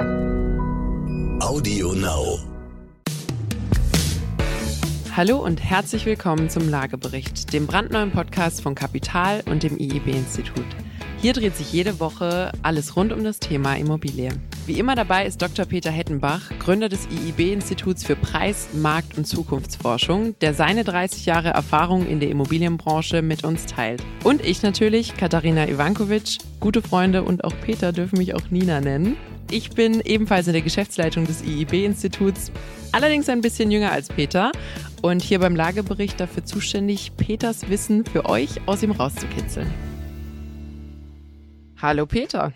Audio Now. Hallo und herzlich willkommen zum Lagebericht, dem brandneuen Podcast von Kapital und dem IEB-Institut. Hier dreht sich jede Woche alles rund um das Thema Immobilie. Wie immer dabei ist Dr. Peter Hettenbach, Gründer des IIB-Instituts für Preis-, Markt- und Zukunftsforschung, der seine 30 Jahre Erfahrung in der Immobilienbranche mit uns teilt. Und ich natürlich, Katharina Ivankovic. Gute Freunde und auch Peter dürfen mich auch Nina nennen. Ich bin ebenfalls in der Geschäftsleitung des IIB-Instituts, allerdings ein bisschen jünger als Peter und hier beim Lagebericht dafür zuständig, Peters Wissen für euch aus ihm rauszukitzeln. Hallo Peter.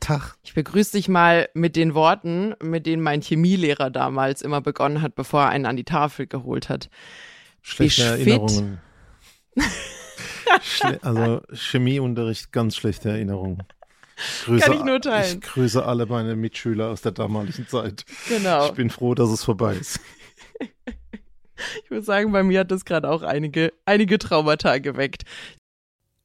Tag. Ich begrüße dich mal mit den Worten, mit denen mein Chemielehrer damals immer begonnen hat, bevor er einen an die Tafel geholt hat. Schlechte Erinnerungen. Schle also Chemieunterricht, ganz schlechte Erinnerungen. Grüße, Kann ich nur teilen. Ich grüße alle meine Mitschüler aus der damaligen Zeit. Genau. Ich bin froh, dass es vorbei ist. Ich würde sagen, bei mir hat das gerade auch einige, einige Traumata geweckt.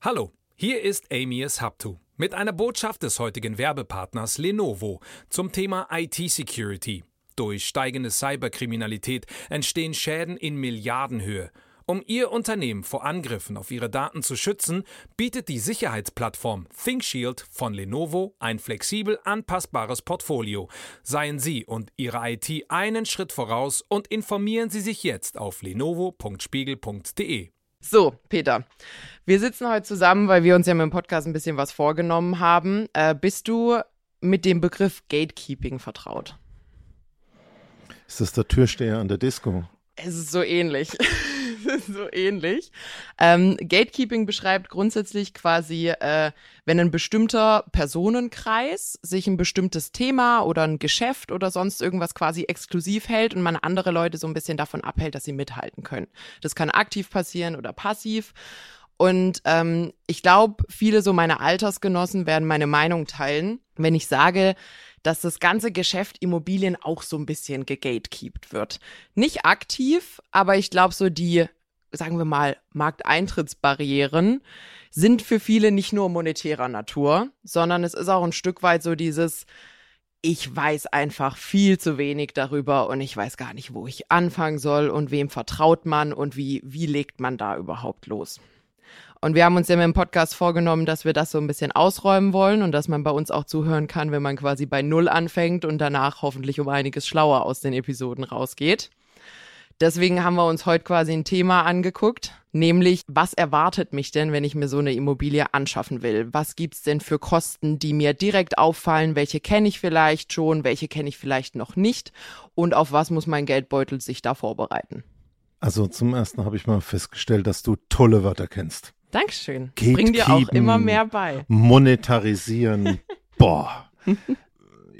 Hallo, hier ist Amias Haptu mit einer Botschaft des heutigen Werbepartners Lenovo zum Thema IT-Security. Durch steigende Cyberkriminalität entstehen Schäden in Milliardenhöhe. Um Ihr Unternehmen vor Angriffen auf Ihre Daten zu schützen, bietet die Sicherheitsplattform ThinkShield von Lenovo ein flexibel anpassbares Portfolio. Seien Sie und Ihre IT einen Schritt voraus und informieren Sie sich jetzt auf lenovo.spiegel.de. So, Peter, wir sitzen heute zusammen, weil wir uns ja mit dem Podcast ein bisschen was vorgenommen haben. Äh, bist du mit dem Begriff Gatekeeping vertraut? Ist das der Türsteher an der Disco? Es ist so ähnlich. so ähnlich. Ähm, Gatekeeping beschreibt grundsätzlich quasi, äh, wenn ein bestimmter Personenkreis sich ein bestimmtes Thema oder ein Geschäft oder sonst irgendwas quasi exklusiv hält und man andere Leute so ein bisschen davon abhält, dass sie mithalten können. Das kann aktiv passieren oder passiv. Und ähm, ich glaube, viele so meine Altersgenossen werden meine Meinung teilen, wenn ich sage, dass das ganze Geschäft Immobilien auch so ein bisschen gegatekeept wird. Nicht aktiv, aber ich glaube, so die, sagen wir mal, Markteintrittsbarrieren sind für viele nicht nur monetärer Natur, sondern es ist auch ein Stück weit so dieses, ich weiß einfach viel zu wenig darüber und ich weiß gar nicht, wo ich anfangen soll und wem vertraut man und wie, wie legt man da überhaupt los. Und wir haben uns ja mit dem Podcast vorgenommen, dass wir das so ein bisschen ausräumen wollen und dass man bei uns auch zuhören kann, wenn man quasi bei Null anfängt und danach hoffentlich um einiges schlauer aus den Episoden rausgeht. Deswegen haben wir uns heute quasi ein Thema angeguckt, nämlich was erwartet mich denn, wenn ich mir so eine Immobilie anschaffen will? Was gibt's denn für Kosten, die mir direkt auffallen? Welche kenne ich vielleicht schon, welche kenne ich vielleicht noch nicht? Und auf was muss mein Geldbeutel sich da vorbereiten? Also zum ersten habe ich mal festgestellt, dass du tolle Wörter kennst. Dankeschön. Ich bring dir auch immer mehr bei. Monetarisieren. Boah.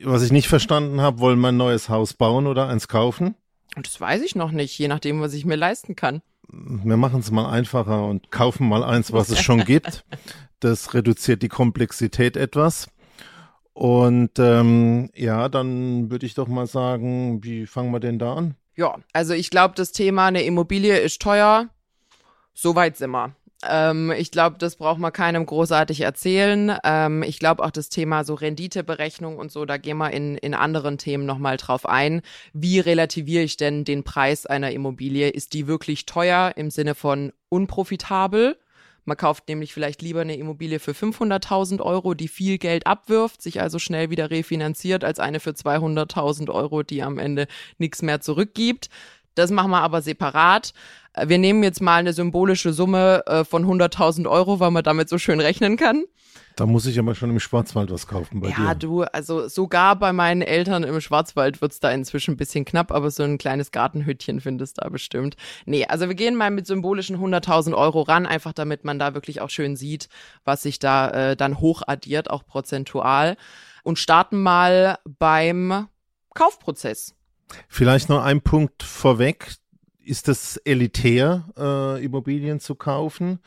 Was ich nicht verstanden habe, wollen wir ein neues Haus bauen oder eins kaufen? Und das weiß ich noch nicht, je nachdem, was ich mir leisten kann. Wir machen es mal einfacher und kaufen mal eins, was es schon gibt. Das reduziert die Komplexität etwas. Und ähm, ja, dann würde ich doch mal sagen, wie fangen wir denn da an? Ja, also ich glaube, das Thema eine Immobilie ist teuer. Soweit sind wir. Ähm, ich glaube, das braucht man keinem großartig erzählen. Ähm, ich glaube auch das Thema so Renditeberechnung und so, da gehen wir in, in anderen Themen nochmal drauf ein. Wie relativiere ich denn den Preis einer Immobilie? Ist die wirklich teuer im Sinne von unprofitabel? Man kauft nämlich vielleicht lieber eine Immobilie für 500.000 Euro, die viel Geld abwirft, sich also schnell wieder refinanziert, als eine für 200.000 Euro, die am Ende nichts mehr zurückgibt. Das machen wir aber separat. Wir nehmen jetzt mal eine symbolische Summe äh, von 100.000 Euro, weil man damit so schön rechnen kann. Da muss ich aber schon im Schwarzwald was kaufen bei ja, dir. Ja, du, also sogar bei meinen Eltern im Schwarzwald wird's da inzwischen ein bisschen knapp, aber so ein kleines Gartenhütchen findest du da bestimmt. Nee, also wir gehen mal mit symbolischen 100.000 Euro ran, einfach damit man da wirklich auch schön sieht, was sich da äh, dann hochaddiert, auch prozentual. Und starten mal beim Kaufprozess. Vielleicht noch ein Punkt vorweg. Ist es elitär, äh, Immobilien zu kaufen?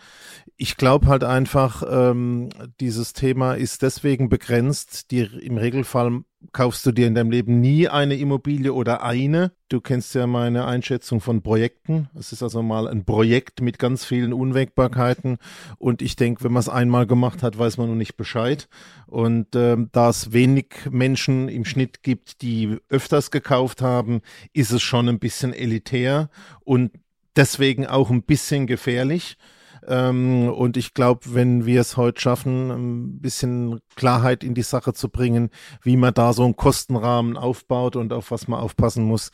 Ich glaube halt einfach, ähm, dieses Thema ist deswegen begrenzt. Die, Im Regelfall kaufst du dir in deinem Leben nie eine Immobilie oder eine. Du kennst ja meine Einschätzung von Projekten. Es ist also mal ein Projekt mit ganz vielen Unwägbarkeiten. Und ich denke, wenn man es einmal gemacht hat, weiß man noch nicht Bescheid. Und äh, da es wenig Menschen im Schnitt gibt, die öfters gekauft haben, ist es schon ein bisschen elitär und deswegen auch ein bisschen gefährlich. Ähm, und ich glaube, wenn wir es heute schaffen, ein bisschen Klarheit in die Sache zu bringen, wie man da so einen Kostenrahmen aufbaut und auf was man aufpassen muss,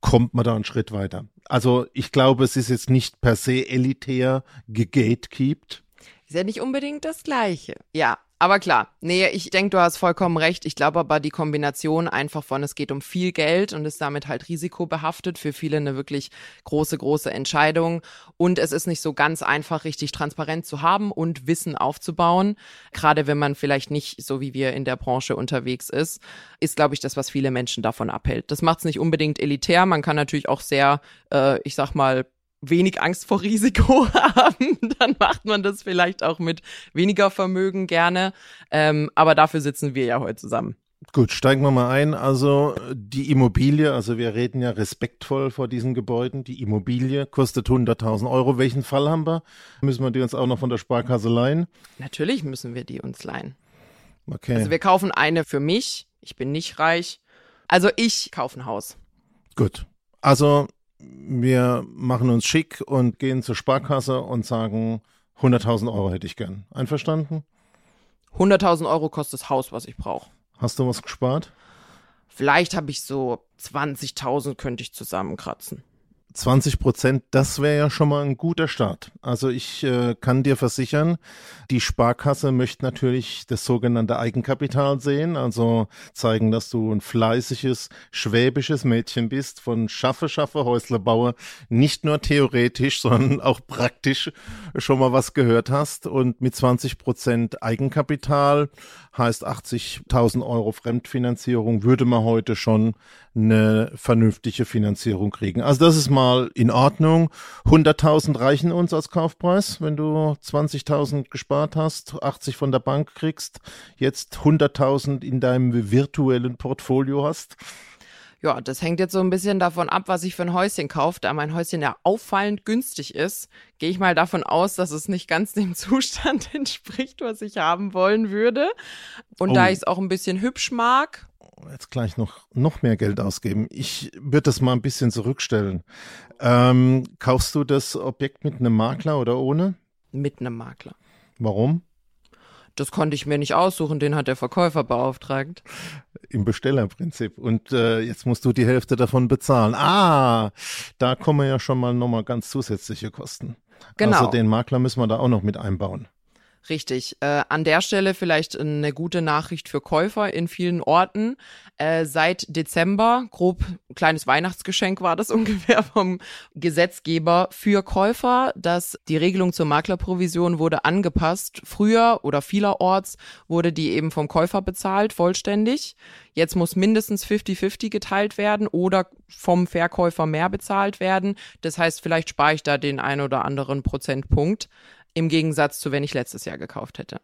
kommt man da einen Schritt weiter. Also ich glaube, es ist jetzt nicht per se elitär gegatekeept. Ist ja nicht unbedingt das Gleiche. Ja, aber klar, nee, ich denke, du hast vollkommen recht. Ich glaube aber die Kombination einfach von, es geht um viel Geld und ist damit halt risikobehaftet, für viele eine wirklich große, große Entscheidung. Und es ist nicht so ganz einfach, richtig transparent zu haben und Wissen aufzubauen. Gerade wenn man vielleicht nicht so wie wir in der Branche unterwegs ist, ist, glaube ich, das, was viele Menschen davon abhält. Das macht es nicht unbedingt elitär. Man kann natürlich auch sehr, äh, ich sag mal, wenig Angst vor Risiko haben, dann macht man das vielleicht auch mit weniger Vermögen gerne. Ähm, aber dafür sitzen wir ja heute zusammen. Gut, steigen wir mal ein. Also die Immobilie, also wir reden ja respektvoll vor diesen Gebäuden. Die Immobilie kostet 100.000 Euro. Welchen Fall haben wir? Müssen wir die uns auch noch von der Sparkasse leihen? Natürlich müssen wir die uns leihen. Okay. Also wir kaufen eine für mich. Ich bin nicht reich. Also ich kaufe ein Haus. Gut. Also wir machen uns schick und gehen zur Sparkasse und sagen, 100.000 Euro hätte ich gern. Einverstanden? 100.000 Euro kostet das Haus, was ich brauche. Hast du was gespart? Vielleicht habe ich so 20.000 könnte ich zusammenkratzen. 20 Prozent, das wäre ja schon mal ein guter Start. Also ich äh, kann dir versichern, die Sparkasse möchte natürlich das sogenannte Eigenkapital sehen, also zeigen, dass du ein fleißiges, schwäbisches Mädchen bist, von Schaffe, Schaffe, Häusle baue, nicht nur theoretisch, sondern auch praktisch schon mal was gehört hast. Und mit 20 Prozent Eigenkapital heißt 80.000 Euro Fremdfinanzierung, würde man heute schon eine vernünftige Finanzierung kriegen. Also das ist mal in Ordnung. 100.000 reichen uns als Kaufpreis, wenn du 20.000 gespart hast, 80 von der Bank kriegst, jetzt 100.000 in deinem virtuellen Portfolio hast. Ja, das hängt jetzt so ein bisschen davon ab, was ich für ein Häuschen kaufe. Da mein Häuschen ja auffallend günstig ist, gehe ich mal davon aus, dass es nicht ganz dem Zustand entspricht, was ich haben wollen würde. Und oh. da ich es auch ein bisschen hübsch mag. Jetzt gleich noch, noch mehr Geld ausgeben. Ich würde das mal ein bisschen zurückstellen. Ähm, kaufst du das Objekt mit einem Makler oder ohne? Mit einem Makler. Warum? Das konnte ich mir nicht aussuchen, den hat der Verkäufer beauftragt. Im Bestellerprinzip. Und äh, jetzt musst du die Hälfte davon bezahlen. Ah, da kommen ja schon mal nochmal ganz zusätzliche Kosten. Genau. Also den Makler müssen wir da auch noch mit einbauen. Richtig. Äh, an der Stelle vielleicht eine gute Nachricht für Käufer in vielen Orten. Äh, seit Dezember, grob kleines Weihnachtsgeschenk war das ungefähr vom Gesetzgeber für Käufer, dass die Regelung zur Maklerprovision wurde angepasst. Früher oder vielerorts wurde die eben vom Käufer bezahlt, vollständig. Jetzt muss mindestens 50-50 geteilt werden oder vom Verkäufer mehr bezahlt werden. Das heißt, vielleicht spare ich da den ein oder anderen Prozentpunkt im Gegensatz zu wenn ich letztes Jahr gekauft hätte.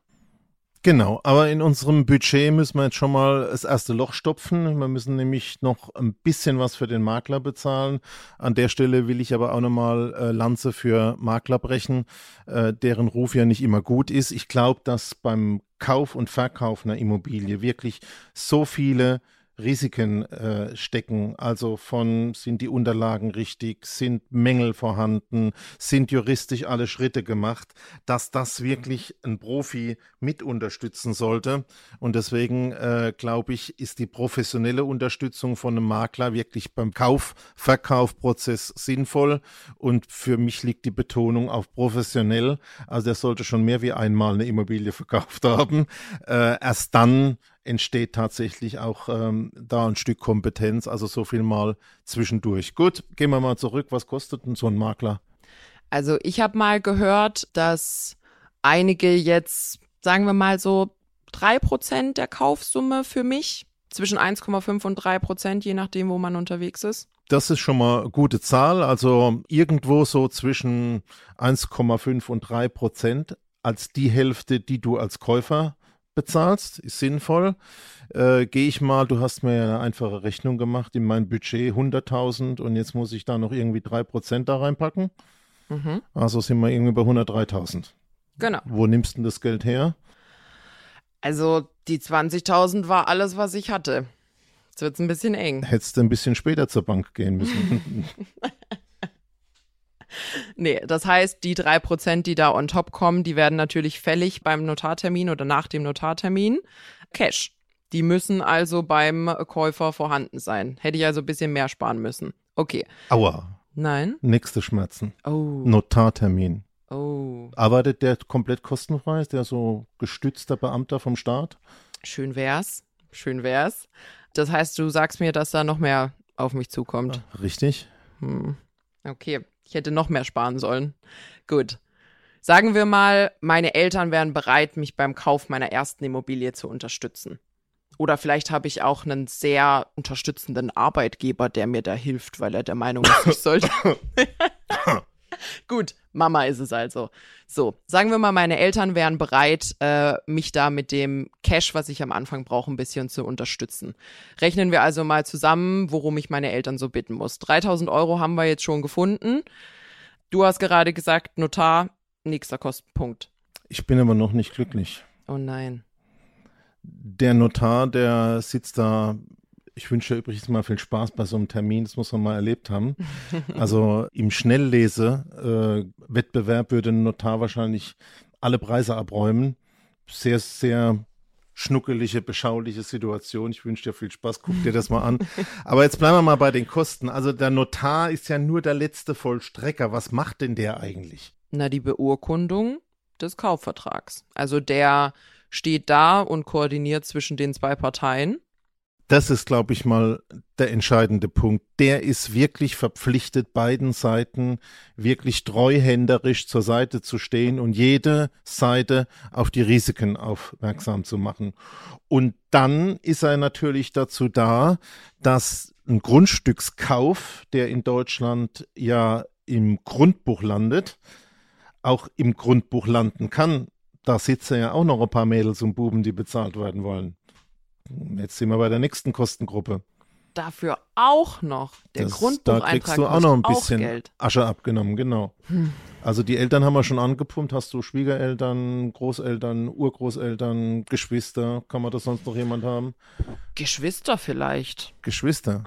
Genau, aber in unserem Budget müssen wir jetzt schon mal das erste Loch stopfen. Wir müssen nämlich noch ein bisschen was für den Makler bezahlen. An der Stelle will ich aber auch nochmal äh, Lanze für Makler brechen, äh, deren Ruf ja nicht immer gut ist. Ich glaube, dass beim Kauf und Verkauf einer Immobilie wirklich so viele Risiken äh, stecken. Also von sind die Unterlagen richtig, sind Mängel vorhanden, sind juristisch alle Schritte gemacht, dass das wirklich ein Profi mit unterstützen sollte. Und deswegen äh, glaube ich, ist die professionelle Unterstützung von einem Makler wirklich beim Kauf-Verkaufprozess sinnvoll. Und für mich liegt die Betonung auf professionell. Also er sollte schon mehr wie einmal eine Immobilie verkauft haben. Äh, erst dann entsteht tatsächlich auch ähm, da ein Stück Kompetenz, also so viel mal zwischendurch. Gut, gehen wir mal zurück. Was kostet denn so ein Makler? Also ich habe mal gehört, dass einige jetzt, sagen wir mal so, drei Prozent der Kaufsumme für mich, zwischen 1,5 und drei Prozent, je nachdem, wo man unterwegs ist. Das ist schon mal eine gute Zahl. Also irgendwo so zwischen 1,5 und drei Prozent als die Hälfte, die du als Käufer bezahlst, ist sinnvoll. Äh, Gehe ich mal, du hast mir ja eine einfache Rechnung gemacht, in mein Budget 100.000 und jetzt muss ich da noch irgendwie 3% da reinpacken. Mhm. Also sind wir irgendwie bei 103.000. Genau. Wo nimmst du denn das Geld her? Also die 20.000 war alles, was ich hatte. Jetzt wird's ein bisschen eng. Hättest du ein bisschen später zur Bank gehen müssen. Nee, das heißt, die drei Prozent, die da on top kommen, die werden natürlich fällig beim Notartermin oder nach dem Notartermin. Cash. Die müssen also beim Käufer vorhanden sein. Hätte ich also ein bisschen mehr sparen müssen. Okay. Aua, Nein? nächste Schmerzen. Oh. Notartermin. Oh. Arbeitet der komplett kostenfrei? Ist der so gestützter Beamter vom Staat? Schön wär's. Schön wär's. Das heißt, du sagst mir, dass da noch mehr auf mich zukommt. Richtig? Hm. Okay, ich hätte noch mehr sparen sollen. Gut. Sagen wir mal, meine Eltern wären bereit, mich beim Kauf meiner ersten Immobilie zu unterstützen. Oder vielleicht habe ich auch einen sehr unterstützenden Arbeitgeber, der mir da hilft, weil er der Meinung ist, ich sollte. Gut, Mama ist es also. So, sagen wir mal, meine Eltern wären bereit, äh, mich da mit dem Cash, was ich am Anfang brauche, ein bisschen zu unterstützen. Rechnen wir also mal zusammen, worum ich meine Eltern so bitten muss. 3000 Euro haben wir jetzt schon gefunden. Du hast gerade gesagt, Notar, nächster Kostenpunkt. Ich bin aber noch nicht glücklich. Oh nein. Der Notar, der sitzt da. Ich wünsche übrigens mal viel Spaß bei so einem Termin, das muss man mal erlebt haben. Also im Schnelllese-Wettbewerb würde ein Notar wahrscheinlich alle Preise abräumen. Sehr, sehr schnuckelige, beschauliche Situation. Ich wünsche dir viel Spaß, guck dir das mal an. Aber jetzt bleiben wir mal bei den Kosten. Also der Notar ist ja nur der letzte Vollstrecker. Was macht denn der eigentlich? Na, die Beurkundung des Kaufvertrags. Also der steht da und koordiniert zwischen den zwei Parteien. Das ist, glaube ich, mal der entscheidende Punkt. Der ist wirklich verpflichtet, beiden Seiten wirklich treuhänderisch zur Seite zu stehen und jede Seite auf die Risiken aufmerksam zu machen. Und dann ist er natürlich dazu da, dass ein Grundstückskauf, der in Deutschland ja im Grundbuch landet, auch im Grundbuch landen kann. Da sitzen ja auch noch ein paar Mädels und Buben, die bezahlt werden wollen. Jetzt sind wir bei der nächsten Kostengruppe. Dafür auch noch der Das- Grundbucheintrag Da kriegst du auch noch ein bisschen. Hm. Asche abgenommen, genau. Also die Eltern haben wir schon angepumpt. Hast du Schwiegereltern, Großeltern, Urgroßeltern, Geschwister? Kann man das sonst noch jemand haben? Geschwister vielleicht. Geschwister.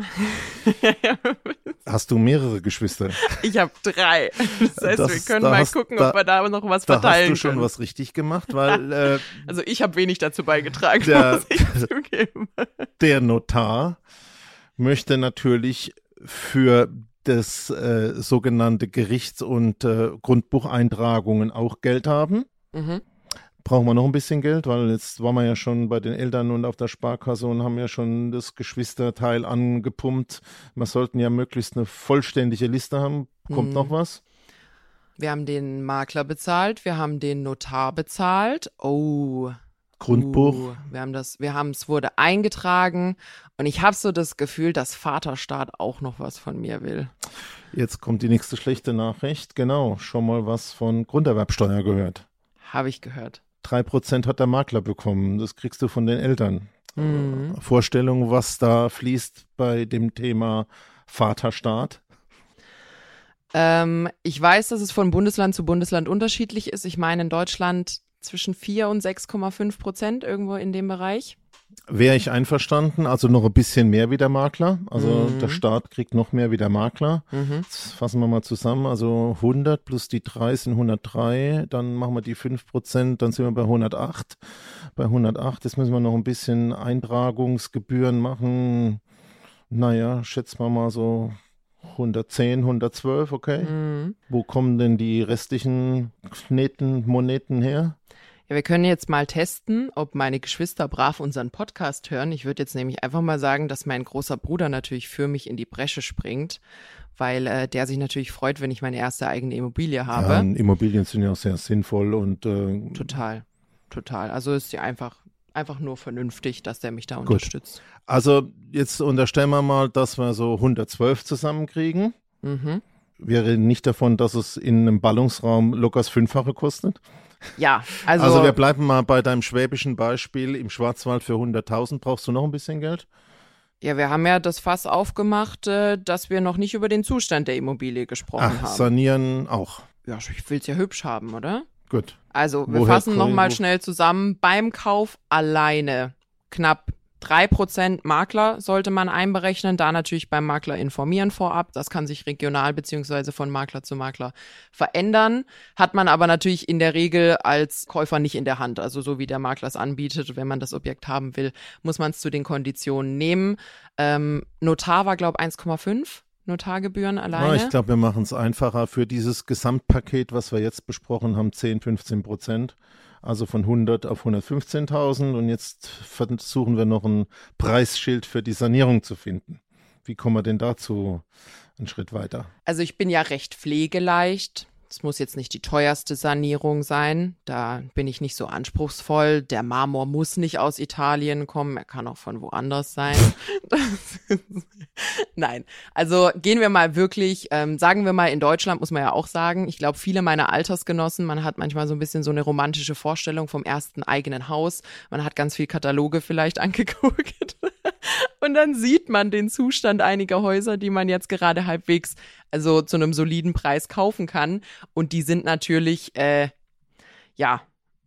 Hast du mehrere Geschwister? Ich habe drei. Das heißt, Das- wir können da mal hast- gucken, da- ob wir da noch was Da hast verteilen du schon können. was richtig gemacht, weil äh, Also ich habe wenig dazu beigetragen, Der- der Notar möchte natürlich für das äh, sogenannte Gerichts- und äh, Grundbucheintragungen auch Geld haben. Mhm. Brauchen wir noch ein bisschen Geld, weil jetzt waren wir ja schon bei den Eltern und auf der Sparkasse und haben ja schon das Geschwisterteil angepumpt. Wir sollten ja möglichst eine vollständige Liste haben. Kommt Mhm. noch was? Wir haben den Makler bezahlt, wir haben den Notar bezahlt. Oh. Grundbuch. Uh, wir haben das, wir haben es wurde eingetragen und ich habe so das Gefühl, dass Vaterstaat auch noch was von mir will. Jetzt kommt die nächste schlechte Nachricht. Genau, schon mal was von Grunderwerbsteuer gehört. Habe ich gehört. Drei Prozent hat der Makler bekommen. Das kriegst du von den Eltern. Mhm. Vorstellung, was da fließt bei dem Thema Vaterstaat. Ähm, ich weiß, dass es von Bundesland zu Bundesland unterschiedlich ist. Ich meine in Deutschland zwischen 4 und 6,5 Prozent irgendwo in dem Bereich. Wäre ich einverstanden, also noch ein bisschen mehr wie der Makler. Also Mhm. der Staat kriegt noch mehr wie der Makler. Mhm. Jetzt fassen wir mal zusammen. Also 100 plus die 3 sind 103. Dann machen wir die 5 Prozent, dann sind wir bei 108. Bei 108, jetzt müssen wir noch ein bisschen Eintragungsgebühren machen. Naja, schätzen wir mal so 110, 112, okay. Mhm. Wo kommen denn die restlichen Kneten, Moneten her? Ja, wir können jetzt mal testen, ob meine Geschwister brav unseren Podcast hören. Ich würde jetzt nämlich einfach mal sagen, dass mein großer Bruder natürlich für mich in die Bresche springt, weil äh, der sich natürlich freut, wenn ich meine erste eigene Immobilie habe. Ja, Immobilien sind ja auch sehr sinnvoll und äh, Total, total. Also ist ja einfach, einfach nur vernünftig, dass der mich da unterstützt. Also jetzt unterstellen wir mal, dass wir so 112 zusammenkriegen. Mhm. Wir reden nicht davon, dass es in einem Ballungsraum locker das Fünffache kostet. Ja, also. Also wir bleiben mal bei deinem schwäbischen Beispiel. Im Schwarzwald für 100.000 brauchst du noch ein bisschen Geld? Ja, wir haben ja das Fass aufgemacht, äh, dass wir noch nicht über den Zustand der Immobilie gesprochen Ach, haben. sanieren auch. Ja, ich will's ja hübsch haben, oder? Gut. Also, wir Woher fassen nochmal schnell zusammen. Beim Kauf alleine knapp 3% Makler sollte man einberechnen, da natürlich beim Makler informieren vorab. Das kann sich regional beziehungsweise von Makler zu Makler verändern. Hat man aber natürlich in der Regel als Käufer nicht in der Hand. Also so wie der Makler es anbietet, wenn man das Objekt haben will, muss man es zu den Konditionen nehmen. Ähm, Notar war, glaube 1,5 Notargebühren alleine. Ah, ich glaube, wir machen es einfacher für dieses Gesamtpaket, was wir jetzt besprochen haben, 10, 15 Prozent. Also von 100 auf 115.000 und jetzt versuchen wir noch ein Preisschild für die Sanierung zu finden. Wie kommen wir denn dazu einen Schritt weiter? Also ich bin ja recht pflegeleicht. Es muss jetzt nicht die teuerste Sanierung sein. Da bin ich nicht so anspruchsvoll. Der Marmor muss nicht aus Italien kommen. Er kann auch von woanders sein. Nein. Also gehen wir mal wirklich, ähm, sagen wir mal, in Deutschland muss man ja auch sagen, ich glaube, viele meiner Altersgenossen, man hat manchmal so ein bisschen so eine romantische Vorstellung vom ersten eigenen Haus. Man hat ganz viel Kataloge vielleicht angeguckt. Und dann sieht man den Zustand einiger Häuser, die man jetzt gerade halbwegs, also zu einem soliden Preis kaufen kann. Und die sind natürlich, äh, ja,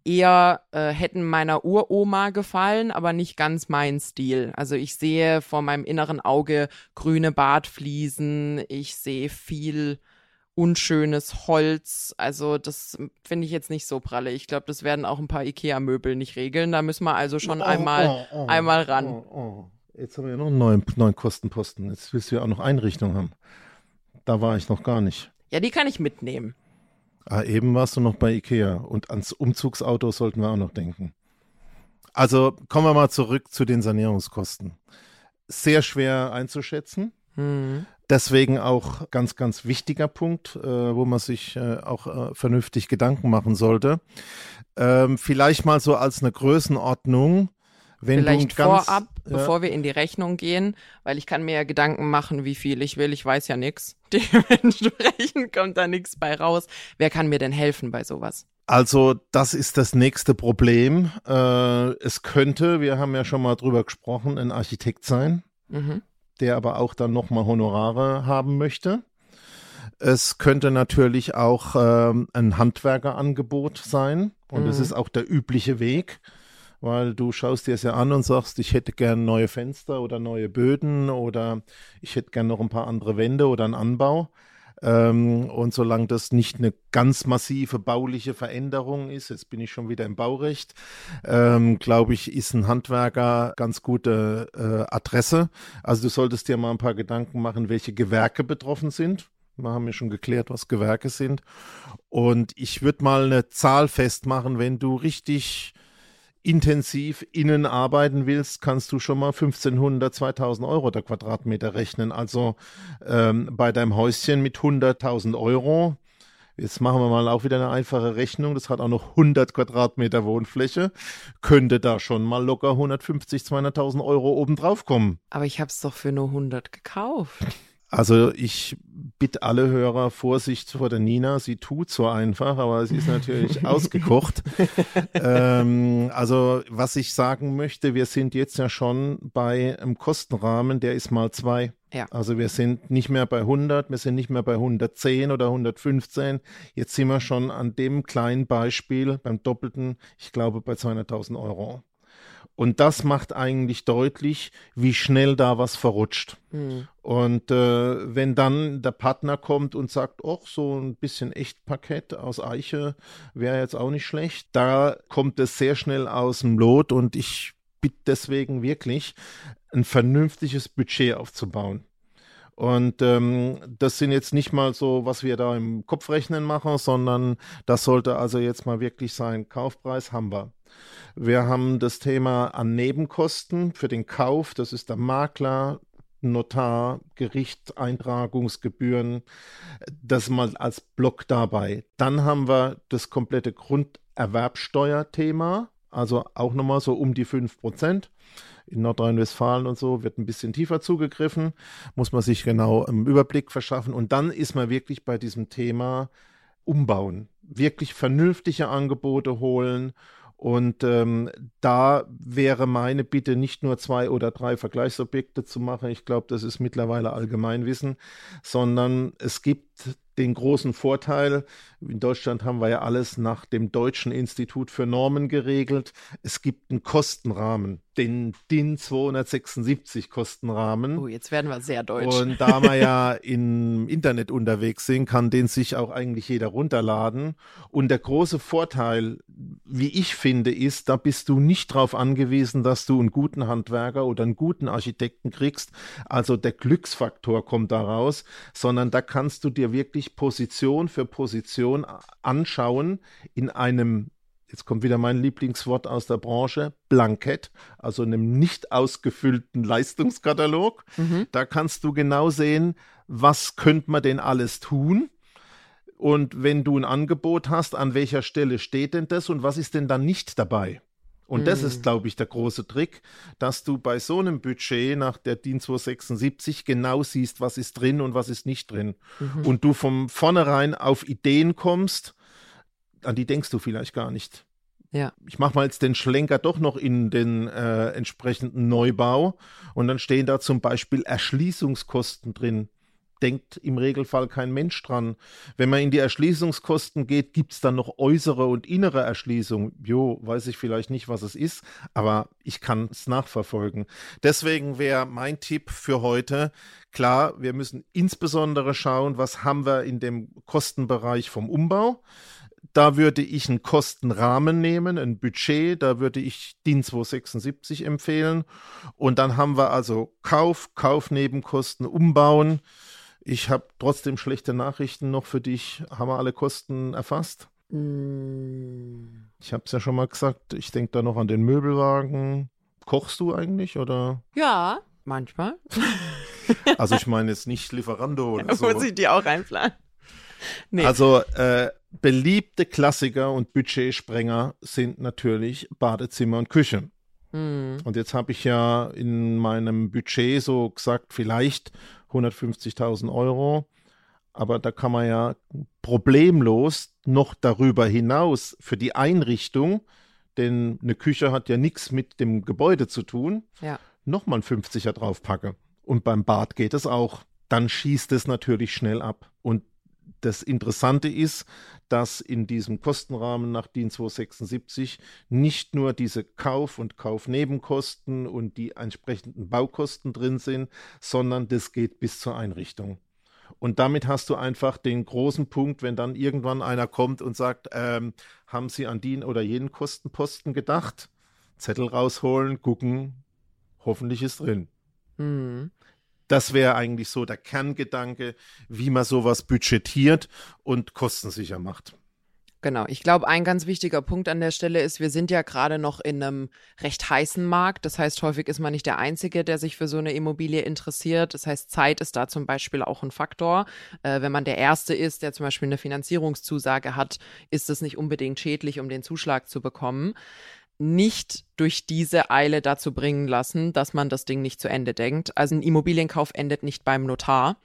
eher äh, hätten meiner Uroma gefallen, aber nicht ganz mein Stil. Also ich sehe vor meinem inneren Auge grüne Badfliesen, ich sehe viel unschönes Holz. Also das finde ich jetzt nicht so pralle. Ich glaube, das werden auch ein paar Ikea-Möbel nicht regeln. Da müssen wir also schon einmal, oh, oh, einmal ran. Oh, oh. Jetzt haben wir ja noch einen neuen, neuen Kostenposten. Jetzt willst du ja auch noch Einrichtung haben. Da war ich noch gar nicht. Ja, die kann ich mitnehmen. Ah, eben warst du noch bei Ikea und ans Umzugsauto sollten wir auch noch denken. Also kommen wir mal zurück zu den Sanierungskosten. Sehr schwer einzuschätzen. Hm. Deswegen auch ganz, ganz wichtiger Punkt, äh, wo man sich äh, auch äh, vernünftig Gedanken machen sollte. Ähm, vielleicht mal so als eine Größenordnung. Wenn Vielleicht ganz, vorab, ja, bevor wir in die Rechnung gehen, weil ich kann mir ja Gedanken machen, wie viel ich will. Ich weiß ja nix. Dementsprechend kommt da nichts bei raus. Wer kann mir denn helfen bei sowas? Also das ist das nächste Problem. Äh, es könnte, wir haben ja schon mal drüber gesprochen, ein Architekt sein, Mhm. der aber auch dann nochmal Honorare haben möchte. Es könnte natürlich auch ähm, ein Handwerkerangebot sein und es Mhm. ist auch der übliche Weg, weil du schaust dir es ja an und sagst, ich hätte gern neue Fenster oder neue Böden oder ich hätte gern noch ein paar andere Wände oder einen Anbau. Ähm, und solange das nicht eine ganz massive bauliche Veränderung ist, jetzt bin ich schon wieder im Baurecht, ähm, glaube ich, ist ein Handwerker ganz gute äh, Adresse. Also du solltest dir mal ein paar Gedanken machen, welche Gewerke betroffen sind. Wir haben ja schon geklärt, was Gewerke sind. Und ich würde mal eine Zahl festmachen, wenn du richtig intensiv innen arbeiten willst, kannst du schon mal 1500, 2000 Euro der Quadratmeter rechnen. Also ähm, bei deinem Häuschen mit 100.000 Euro. Jetzt machen wir mal auch wieder eine einfache Rechnung. Das hat auch noch 100 Quadratmeter Wohnfläche. Könnte da schon mal locker 150, 200.000 Euro obendrauf kommen. Aber ich habe es doch für nur 100 gekauft. Also ich bitte alle Hörer Vorsicht vor der Nina. Sie tut so einfach, aber sie ist natürlich ausgekocht. ähm, also was ich sagen möchte, wir sind jetzt ja schon bei einem Kostenrahmen, der ist mal zwei. Ja. Also wir sind nicht mehr bei 100, wir sind nicht mehr bei 110 oder 115. Jetzt sind wir schon an dem kleinen Beispiel beim Doppelten, ich glaube bei 200.000 Euro. Und das macht eigentlich deutlich, wie schnell da was verrutscht. Hm. Und äh, wenn dann der Partner kommt und sagt, ach, so ein bisschen Echtparkett aus Eiche wäre jetzt auch nicht schlecht, da kommt es sehr schnell aus dem Lot und ich bitte deswegen wirklich, ein vernünftiges Budget aufzubauen. Und ähm, das sind jetzt nicht mal so, was wir da im Kopfrechnen machen, sondern das sollte also jetzt mal wirklich sein. Kaufpreis haben wir. Wir haben das Thema an Nebenkosten für den Kauf. Das ist der Makler, Notar, Gericht, Eintragungsgebühren. Das mal als Block dabei. Dann haben wir das komplette Grunderwerbsteuerthema. Also auch nochmal so um die 5 Prozent. In Nordrhein-Westfalen und so wird ein bisschen tiefer zugegriffen, muss man sich genau einen Überblick verschaffen. Und dann ist man wirklich bei diesem Thema Umbauen. wirklich vernünftige Angebote holen und ähm, da wäre meine Bitte, nicht nur zwei oder drei Vergleichsobjekte zu machen, ich glaube, das ist mittlerweile Allgemeinwissen, sondern es gibt den großen Vorteil, in Deutschland haben wir ja alles nach dem Deutschen Institut für Normen geregelt. Es gibt einen Kostenrahmen, den DIN 276 Kostenrahmen. Oh, jetzt werden wir sehr deutsch. Und da wir ja im Internet unterwegs sind, kann den sich auch eigentlich jeder runterladen. Und der große Vorteil, wie ich finde, ist, da bist du nicht darauf angewiesen, dass du einen guten Handwerker oder einen guten Architekten kriegst. Also der Glücksfaktor kommt daraus, sondern da kannst du dir wirklich Position für Position anschauen in einem jetzt kommt wieder mein Lieblingswort aus der Branche, Blankett, also einem nicht ausgefüllten Leistungskatalog. Mhm. Da kannst du genau sehen, was könnte man denn alles tun. Und wenn du ein Angebot hast, an welcher Stelle steht denn das und was ist denn dann nicht dabei? Und das ist, mhm. glaube ich, der große Trick, dass du bei so einem Budget nach der DIN 276 genau siehst, was ist drin und was ist nicht drin. Mhm. Und du von vornherein auf Ideen kommst, an die denkst du vielleicht gar nicht. Ja. Ich mache mal jetzt den Schlenker doch noch in den äh, entsprechenden Neubau und dann stehen da zum Beispiel Erschließungskosten drin denkt im Regelfall kein Mensch dran. Wenn man in die Erschließungskosten geht, gibt es dann noch äußere und innere Erschließung. Jo, weiß ich vielleicht nicht, was es ist, aber ich kann es nachverfolgen. Deswegen wäre mein Tipp für heute, klar, wir müssen insbesondere schauen, was haben wir in dem Kostenbereich vom Umbau. Da würde ich einen Kostenrahmen nehmen, ein Budget, da würde ich DIN 276 empfehlen. Und dann haben wir also Kauf, Kaufnebenkosten, Umbauen. Ich habe trotzdem schlechte Nachrichten noch für dich. Haben wir alle Kosten erfasst? Mm. Ich habe es ja schon mal gesagt. Ich denke da noch an den Möbelwagen. Kochst du eigentlich oder? Ja, manchmal. also ich meine jetzt nicht Lieferando oder so. Muss ich die auch einplanen? Nee. Also äh, beliebte Klassiker und Budgetsprenger sind natürlich Badezimmer und Küche. Mm. Und jetzt habe ich ja in meinem Budget so gesagt, vielleicht 150.000 Euro. Aber da kann man ja problemlos noch darüber hinaus für die Einrichtung, denn eine Küche hat ja nichts mit dem Gebäude zu tun, ja. nochmal ein 50er draufpacke. Und beim Bad geht es auch. Dann schießt es natürlich schnell ab. Und das Interessante ist, dass in diesem Kostenrahmen nach DIN 276 nicht nur diese Kauf- und Kaufnebenkosten und die entsprechenden Baukosten drin sind, sondern das geht bis zur Einrichtung. Und damit hast du einfach den großen Punkt, wenn dann irgendwann einer kommt und sagt, ähm, haben Sie an den oder jenen Kostenposten gedacht? Zettel rausholen, gucken, hoffentlich ist drin. Mhm. Das wäre eigentlich so der Kerngedanke, wie man sowas budgetiert und kostensicher macht. Genau, ich glaube, ein ganz wichtiger Punkt an der Stelle ist, wir sind ja gerade noch in einem recht heißen Markt. Das heißt, häufig ist man nicht der Einzige, der sich für so eine Immobilie interessiert. Das heißt, Zeit ist da zum Beispiel auch ein Faktor. Äh, wenn man der Erste ist, der zum Beispiel eine Finanzierungszusage hat, ist es nicht unbedingt schädlich, um den Zuschlag zu bekommen nicht durch diese Eile dazu bringen lassen, dass man das Ding nicht zu Ende denkt. Also ein Immobilienkauf endet nicht beim Notar.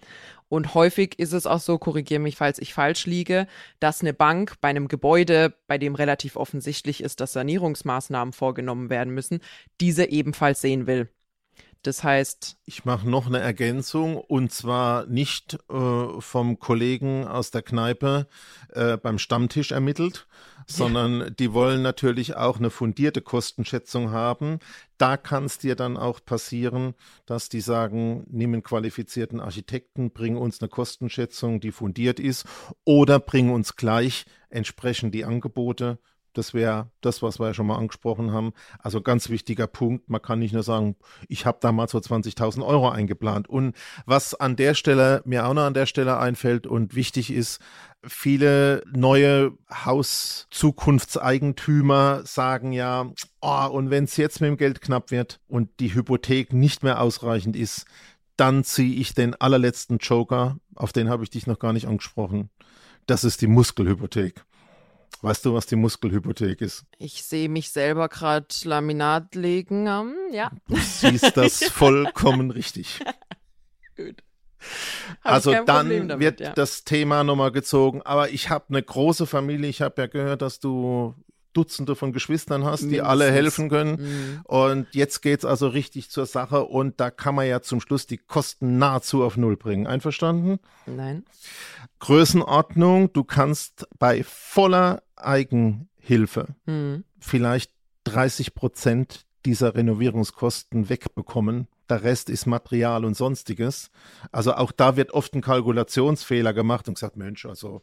Und häufig ist es auch so, korrigiere mich, falls ich falsch liege, dass eine Bank bei einem Gebäude, bei dem relativ offensichtlich ist, dass Sanierungsmaßnahmen vorgenommen werden müssen, diese ebenfalls sehen will. Das heißt. Ich mache noch eine Ergänzung und zwar nicht äh, vom Kollegen aus der Kneipe äh, beim Stammtisch ermittelt, sondern ja. die wollen natürlich auch eine fundierte Kostenschätzung haben. Da kann es dir dann auch passieren, dass die sagen, nimm einen qualifizierten Architekten, bring uns eine Kostenschätzung, die fundiert ist, oder bring uns gleich entsprechend die Angebote das wäre das, was wir ja schon mal angesprochen haben. Also ganz wichtiger Punkt. Man kann nicht nur sagen, ich habe damals so 20.000 Euro eingeplant. Und was an der Stelle, mir auch noch an der Stelle einfällt und wichtig ist, viele neue Hauszukunftseigentümer sagen ja, oh, und wenn es jetzt mit dem Geld knapp wird und die Hypothek nicht mehr ausreichend ist, dann ziehe ich den allerletzten Joker, auf den habe ich dich noch gar nicht angesprochen. Das ist die Muskelhypothek. Weißt du, was die Muskelhypothek ist? Ich sehe mich selber gerade Laminat legen. Um, ja. Du siehst das vollkommen richtig. Gut. also dann damit, wird ja. das Thema nochmal gezogen. Aber ich habe eine große Familie. Ich habe ja gehört, dass du Dutzende von Geschwistern hast, die Mindestens. alle helfen können. Mhm. Und jetzt geht's also richtig zur Sache und da kann man ja zum Schluss die Kosten nahezu auf Null bringen. Einverstanden? Nein. Größenordnung, du kannst bei voller Eigenhilfe mhm. vielleicht 30 Prozent dieser Renovierungskosten wegbekommen. Der Rest ist Material und sonstiges. Also auch da wird oft ein Kalkulationsfehler gemacht und gesagt, Mensch, also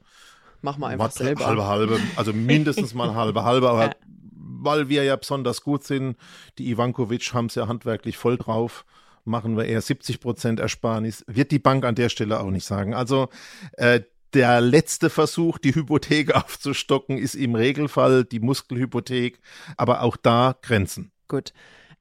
Mach mal einfach selber. Halbe, halbe. Also mindestens mal halbe, halbe. Aber ja. weil wir ja besonders gut sind, die Ivankovic haben es ja handwerklich voll drauf, machen wir eher 70 Prozent Ersparnis. Wird die Bank an der Stelle auch nicht sagen. Also äh, der letzte Versuch, die Hypothek aufzustocken, ist im Regelfall die Muskelhypothek. Aber auch da Grenzen. Gut.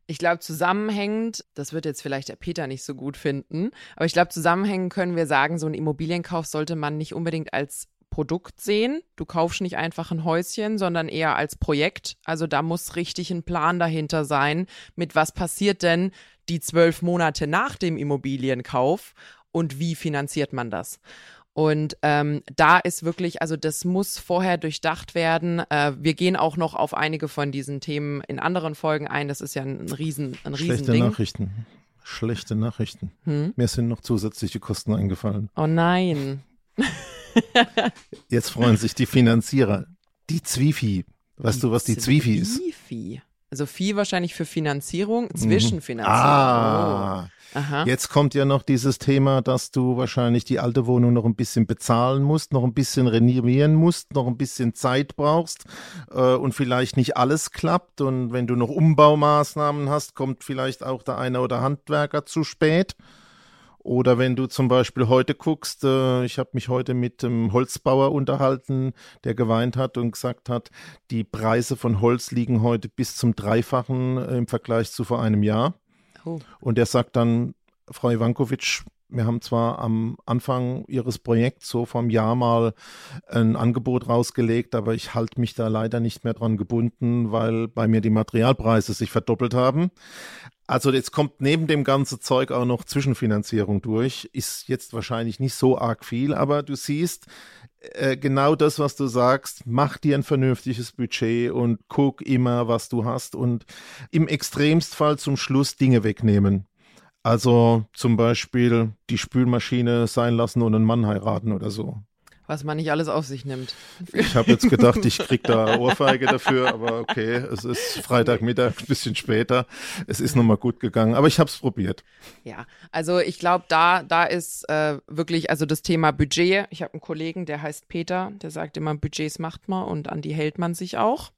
Ich glaube, zusammenhängend, das wird jetzt vielleicht der Peter nicht so gut finden, aber ich glaube, zusammenhängend können wir sagen, so ein Immobilienkauf sollte man nicht unbedingt als Produkt sehen. Du kaufst nicht einfach ein Häuschen, sondern eher als Projekt. Also da muss richtig ein Plan dahinter sein, mit was passiert denn die zwölf Monate nach dem Immobilienkauf und wie finanziert man das. Und ähm, da ist wirklich, also das muss vorher durchdacht werden. Äh, wir gehen auch noch auf einige von diesen Themen in anderen Folgen ein. Das ist ja ein riesen, ein riesen Schlechte Ding. Nachrichten. Schlechte Nachrichten. Hm? Mir sind noch zusätzliche Kosten eingefallen. Oh nein. Jetzt freuen sich die Finanzierer. Die Zwifi. Weißt die du, was die Zwifi ist? Zwifi. Also Vieh wahrscheinlich für Finanzierung, mhm. Zwischenfinanzierung. Ah. Oh. Aha. Jetzt kommt ja noch dieses Thema, dass du wahrscheinlich die alte Wohnung noch ein bisschen bezahlen musst, noch ein bisschen renovieren musst, noch ein bisschen Zeit brauchst äh, und vielleicht nicht alles klappt. Und wenn du noch Umbaumaßnahmen hast, kommt vielleicht auch der eine oder Handwerker zu spät. Oder wenn du zum Beispiel heute guckst, äh, ich habe mich heute mit einem Holzbauer unterhalten, der geweint hat und gesagt hat, die Preise von Holz liegen heute bis zum Dreifachen im Vergleich zu vor einem Jahr. Oh. Und er sagt dann, Frau Ivankovic, wir haben zwar am Anfang Ihres Projekts so vom Jahr mal ein Angebot rausgelegt, aber ich halte mich da leider nicht mehr dran gebunden, weil bei mir die Materialpreise sich verdoppelt haben. Also jetzt kommt neben dem ganzen Zeug auch noch Zwischenfinanzierung durch. Ist jetzt wahrscheinlich nicht so arg viel, aber du siehst äh, genau das, was du sagst. Mach dir ein vernünftiges Budget und guck immer, was du hast und im Extremstfall zum Schluss Dinge wegnehmen. Also zum Beispiel die Spülmaschine sein lassen und einen Mann heiraten oder so was man nicht alles auf sich nimmt. Ich habe jetzt gedacht, ich krieg da Ohrfeige dafür, aber okay, es ist Freitagmittag, ein bisschen später. Es ist nochmal gut gegangen, aber ich habe es probiert. Ja, also ich glaube, da, da ist äh, wirklich, also das Thema Budget. Ich habe einen Kollegen, der heißt Peter, der sagt immer, Budgets macht man und an die hält man sich auch.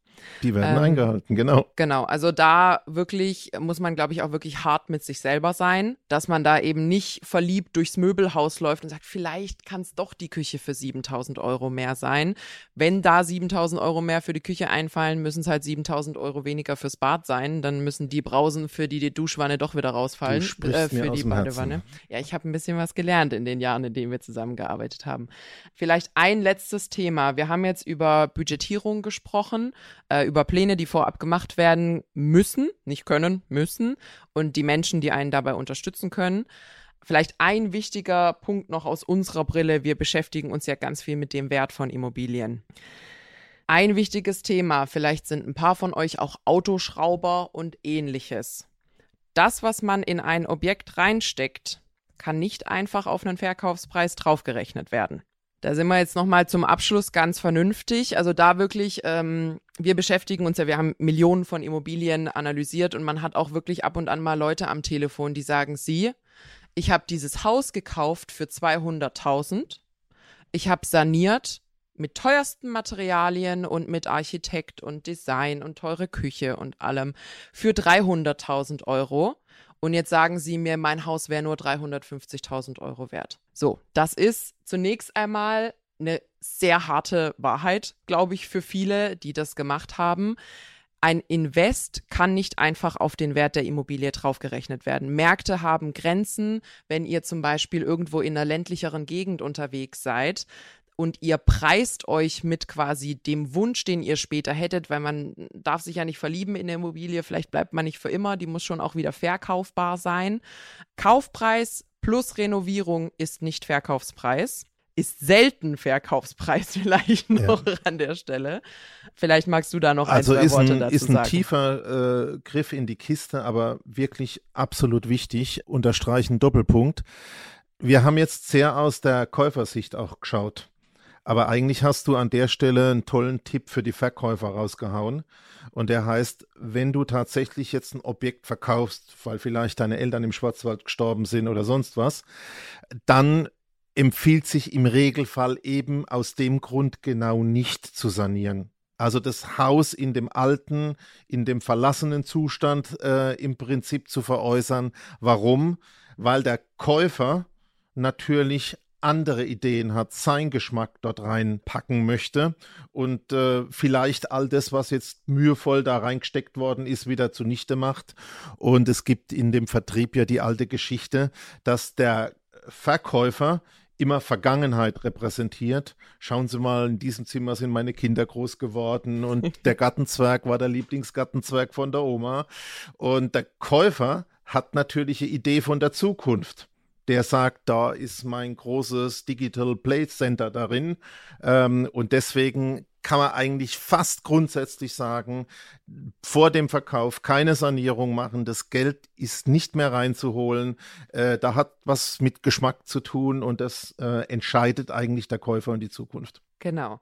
Die werden ähm, eingehalten, genau. Genau, also da wirklich muss man, glaube ich, auch wirklich hart mit sich selber sein, dass man da eben nicht verliebt durchs Möbelhaus läuft und sagt, vielleicht kann es doch die Küche für 7000 Euro mehr sein. Wenn da 7000 Euro mehr für die Küche einfallen, müssen es halt 7000 Euro weniger fürs Bad sein. Dann müssen die Brausen für die, die Duschwanne doch wieder rausfallen. Du äh, für die Badewanne. Ja, ich habe ein bisschen was gelernt in den Jahren, in denen wir zusammengearbeitet haben. Vielleicht ein letztes Thema. Wir haben jetzt über Budgetierung gesprochen äh, über Pläne, die vorab gemacht werden müssen, nicht können, müssen und die Menschen, die einen dabei unterstützen können. Vielleicht ein wichtiger Punkt noch aus unserer Brille. Wir beschäftigen uns ja ganz viel mit dem Wert von Immobilien. Ein wichtiges Thema, vielleicht sind ein paar von euch auch Autoschrauber und ähnliches. Das, was man in ein Objekt reinsteckt, kann nicht einfach auf einen Verkaufspreis draufgerechnet werden. Da sind wir jetzt nochmal zum Abschluss ganz vernünftig. Also da wirklich, ähm, wir beschäftigen uns ja, wir haben Millionen von Immobilien analysiert und man hat auch wirklich ab und an mal Leute am Telefon, die sagen, sie, ich habe dieses Haus gekauft für 200.000, ich habe saniert mit teuersten Materialien und mit Architekt und Design und teure Küche und allem für 300.000 Euro. Und jetzt sagen sie mir, mein Haus wäre nur 350.000 Euro wert. So, das ist zunächst einmal eine sehr harte Wahrheit, glaube ich, für viele, die das gemacht haben. Ein Invest kann nicht einfach auf den Wert der Immobilie draufgerechnet werden. Märkte haben Grenzen. Wenn ihr zum Beispiel irgendwo in einer ländlicheren Gegend unterwegs seid, und ihr preist euch mit quasi dem Wunsch, den ihr später hättet, weil man darf sich ja nicht verlieben in der Immobilie, vielleicht bleibt man nicht für immer, die muss schon auch wieder verkaufbar sein. Kaufpreis plus Renovierung ist nicht Verkaufspreis ist selten Verkaufspreis vielleicht noch ja. an der Stelle. Vielleicht magst du da noch also ein, zwei Worte ein, dazu ist ein sagen. tiefer äh, Griff in die Kiste, aber wirklich absolut wichtig. Unterstreichen Doppelpunkt. Wir haben jetzt sehr aus der Käufersicht auch geschaut. Aber eigentlich hast du an der Stelle einen tollen Tipp für die Verkäufer rausgehauen. Und der heißt, wenn du tatsächlich jetzt ein Objekt verkaufst, weil vielleicht deine Eltern im Schwarzwald gestorben sind oder sonst was, dann empfiehlt sich im Regelfall eben aus dem Grund genau nicht zu sanieren. Also das Haus in dem alten, in dem verlassenen Zustand äh, im Prinzip zu veräußern. Warum? Weil der Käufer natürlich andere Ideen hat, sein Geschmack dort reinpacken möchte und äh, vielleicht all das, was jetzt mühevoll da reingesteckt worden ist, wieder zunichte macht. Und es gibt in dem Vertrieb ja die alte Geschichte, dass der Verkäufer immer Vergangenheit repräsentiert. Schauen Sie mal, in diesem Zimmer sind meine Kinder groß geworden und der Gartenzwerg war der Lieblingsgartenzwerg von der Oma. Und der Käufer hat natürlich eine Idee von der Zukunft. Der sagt, da ist mein großes Digital Play Center darin. Ähm, und deswegen kann man eigentlich fast grundsätzlich sagen, vor dem Verkauf keine Sanierung machen. Das Geld ist nicht mehr reinzuholen. Äh, da hat was mit Geschmack zu tun und das äh, entscheidet eigentlich der Käufer in die Zukunft. Genau.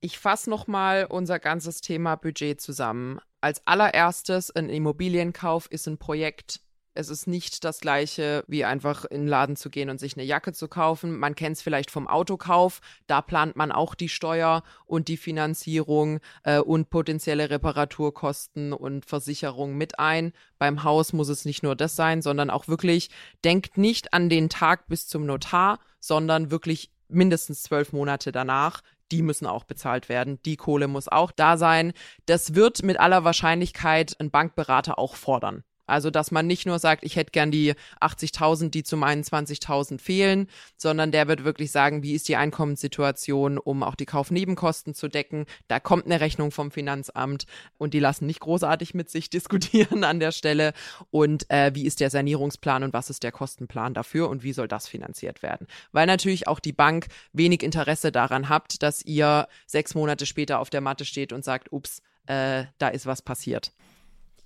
Ich fasse nochmal unser ganzes Thema Budget zusammen. Als allererstes, ein Immobilienkauf ist ein Projekt. Es ist nicht das gleiche, wie einfach in den Laden zu gehen und sich eine Jacke zu kaufen. Man kennt es vielleicht vom Autokauf. Da plant man auch die Steuer und die Finanzierung äh, und potenzielle Reparaturkosten und Versicherung mit ein. Beim Haus muss es nicht nur das sein, sondern auch wirklich, denkt nicht an den Tag bis zum Notar, sondern wirklich mindestens zwölf Monate danach die müssen auch bezahlt werden. Die Kohle muss auch da sein. Das wird mit aller Wahrscheinlichkeit ein Bankberater auch fordern. Also, dass man nicht nur sagt, ich hätte gern die 80.000, die zu meinen 20.000 fehlen, sondern der wird wirklich sagen, wie ist die Einkommenssituation, um auch die Kaufnebenkosten zu decken. Da kommt eine Rechnung vom Finanzamt und die lassen nicht großartig mit sich diskutieren an der Stelle. Und äh, wie ist der Sanierungsplan und was ist der Kostenplan dafür und wie soll das finanziert werden? Weil natürlich auch die Bank wenig Interesse daran habt, dass ihr sechs Monate später auf der Matte steht und sagt, ups, äh, da ist was passiert.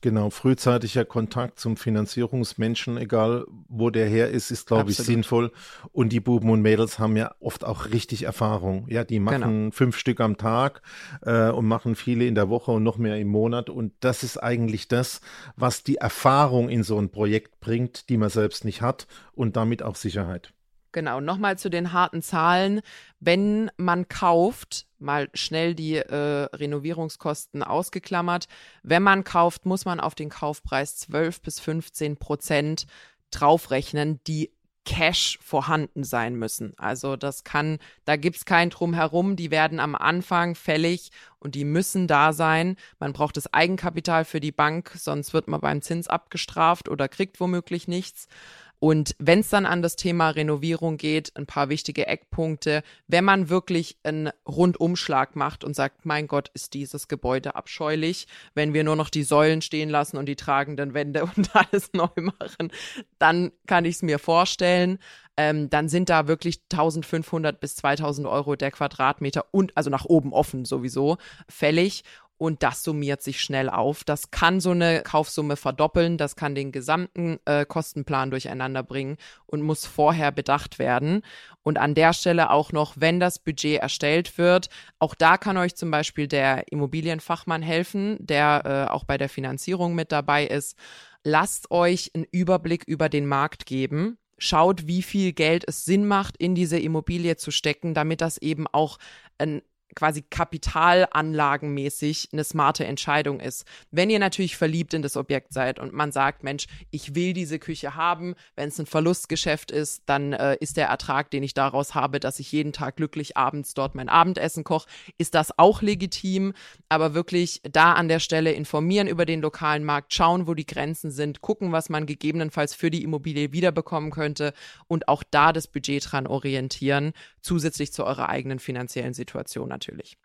Genau, frühzeitiger Kontakt zum Finanzierungsmenschen, egal wo der her ist, ist, glaube ich, sinnvoll. Und die Buben und Mädels haben ja oft auch richtig Erfahrung. Ja, die machen genau. fünf Stück am Tag äh, und machen viele in der Woche und noch mehr im Monat. Und das ist eigentlich das, was die Erfahrung in so ein Projekt bringt, die man selbst nicht hat und damit auch Sicherheit. Genau, nochmal zu den harten Zahlen. Wenn man kauft, mal schnell die äh, Renovierungskosten ausgeklammert, wenn man kauft, muss man auf den Kaufpreis 12 bis 15 Prozent draufrechnen, die Cash vorhanden sein müssen. Also das kann, da gibt's kein Drumherum, die werden am Anfang fällig und die müssen da sein. Man braucht das Eigenkapital für die Bank, sonst wird man beim Zins abgestraft oder kriegt womöglich nichts. Und wenn es dann an das Thema Renovierung geht, ein paar wichtige Eckpunkte. Wenn man wirklich einen Rundumschlag macht und sagt, mein Gott, ist dieses Gebäude abscheulich, wenn wir nur noch die Säulen stehen lassen und die tragenden Wände und alles neu machen, dann kann ich es mir vorstellen. Ähm, dann sind da wirklich 1500 bis 2000 Euro der Quadratmeter und also nach oben offen sowieso fällig und das summiert sich schnell auf. Das kann so eine Kaufsumme verdoppeln, das kann den gesamten äh, Kostenplan durcheinander bringen und muss vorher bedacht werden. Und an der Stelle auch noch, wenn das Budget erstellt wird, auch da kann euch zum Beispiel der Immobilienfachmann helfen, der äh, auch bei der Finanzierung mit dabei ist. Lasst euch einen Überblick über den Markt geben schaut, wie viel Geld es Sinn macht, in diese Immobilie zu stecken, damit das eben auch ein quasi kapitalanlagenmäßig eine smarte Entscheidung ist. Wenn ihr natürlich verliebt in das Objekt seid und man sagt, Mensch, ich will diese Küche haben, wenn es ein Verlustgeschäft ist, dann äh, ist der Ertrag, den ich daraus habe, dass ich jeden Tag glücklich abends dort mein Abendessen koche, ist das auch legitim. Aber wirklich da an der Stelle informieren über den lokalen Markt, schauen, wo die Grenzen sind, gucken, was man gegebenenfalls für die Immobilie wiederbekommen könnte und auch da das Budget dran orientieren, zusätzlich zu eurer eigenen finanziellen Situation natürlich.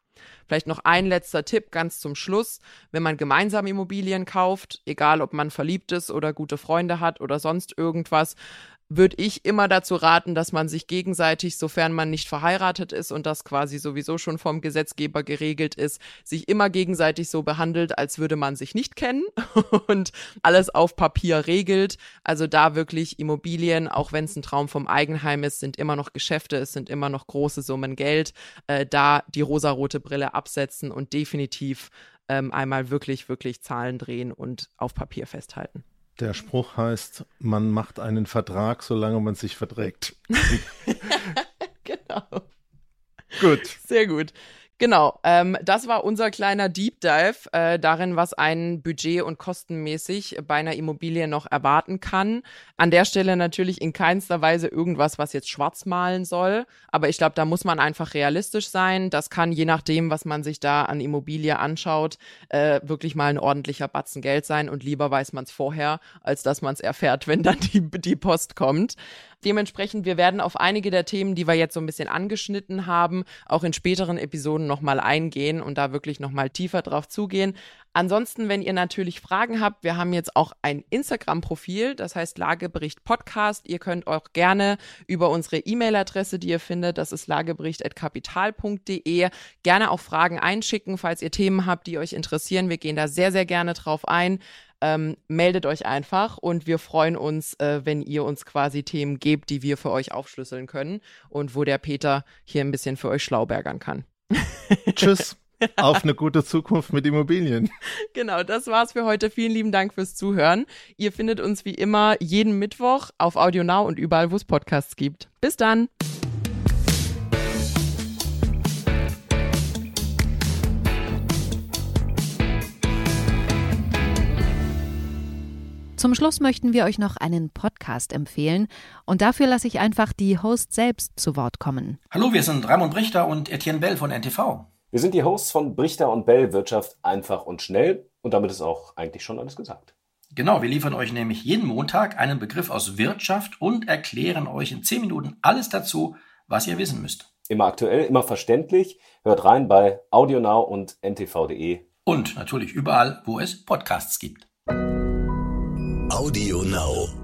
Vielleicht noch ein letzter Tipp ganz zum Schluss. Wenn man gemeinsam Immobilien kauft, egal ob man verliebt ist oder gute Freunde hat oder sonst irgendwas, würde ich immer dazu raten, dass man sich gegenseitig, sofern man nicht verheiratet ist und das quasi sowieso schon vom Gesetzgeber geregelt ist, sich immer gegenseitig so behandelt, als würde man sich nicht kennen und alles auf Papier regelt. Also da wirklich Immobilien, auch wenn es ein Traum vom Eigenheim ist, sind immer noch Geschäfte, es sind immer noch große Summen Geld. Äh, da die rosarote Brille absetzen und definitiv ähm, einmal wirklich, wirklich Zahlen drehen und auf Papier festhalten. Der Spruch heißt, man macht einen Vertrag, solange man sich verträgt. genau. Gut. Sehr gut. Genau, ähm, das war unser kleiner Deep Dive äh, darin, was ein Budget und kostenmäßig bei einer Immobilie noch erwarten kann. An der Stelle natürlich in keinster Weise irgendwas, was jetzt schwarz malen soll. Aber ich glaube, da muss man einfach realistisch sein. Das kann je nachdem, was man sich da an Immobilie anschaut, äh, wirklich mal ein ordentlicher Batzen Geld sein. Und lieber weiß man es vorher, als dass man es erfährt, wenn dann die, die Post kommt. Dementsprechend, wir werden auf einige der Themen, die wir jetzt so ein bisschen angeschnitten haben, auch in späteren Episoden nochmal eingehen und da wirklich nochmal tiefer drauf zugehen. Ansonsten, wenn ihr natürlich Fragen habt, wir haben jetzt auch ein Instagram-Profil, das heißt Lagebericht Podcast. Ihr könnt auch gerne über unsere E-Mail-Adresse, die ihr findet, das ist lagebericht.kapital.de, gerne auch Fragen einschicken, falls ihr Themen habt, die euch interessieren. Wir gehen da sehr, sehr gerne drauf ein. Ähm, meldet euch einfach und wir freuen uns, äh, wenn ihr uns quasi Themen gebt, die wir für euch aufschlüsseln können und wo der Peter hier ein bisschen für euch schlaubergern kann. Tschüss. Auf eine gute Zukunft mit Immobilien. Genau, das war's für heute. Vielen lieben Dank fürs Zuhören. Ihr findet uns wie immer jeden Mittwoch auf AudioNow und überall, wo es Podcasts gibt. Bis dann. Zum Schluss möchten wir euch noch einen Podcast empfehlen und dafür lasse ich einfach die Host selbst zu Wort kommen. Hallo, wir sind Raimund Brichter und Etienne Bell von NTV. Wir sind die Hosts von Brichter und Bell Wirtschaft einfach und schnell und damit ist auch eigentlich schon alles gesagt. Genau, wir liefern euch nämlich jeden Montag einen Begriff aus Wirtschaft und erklären euch in 10 Minuten alles dazu, was ihr wissen müsst. Immer aktuell, immer verständlich. Hört rein bei AudioNow und ntv.de. Und natürlich überall, wo es Podcasts gibt. Audio Now.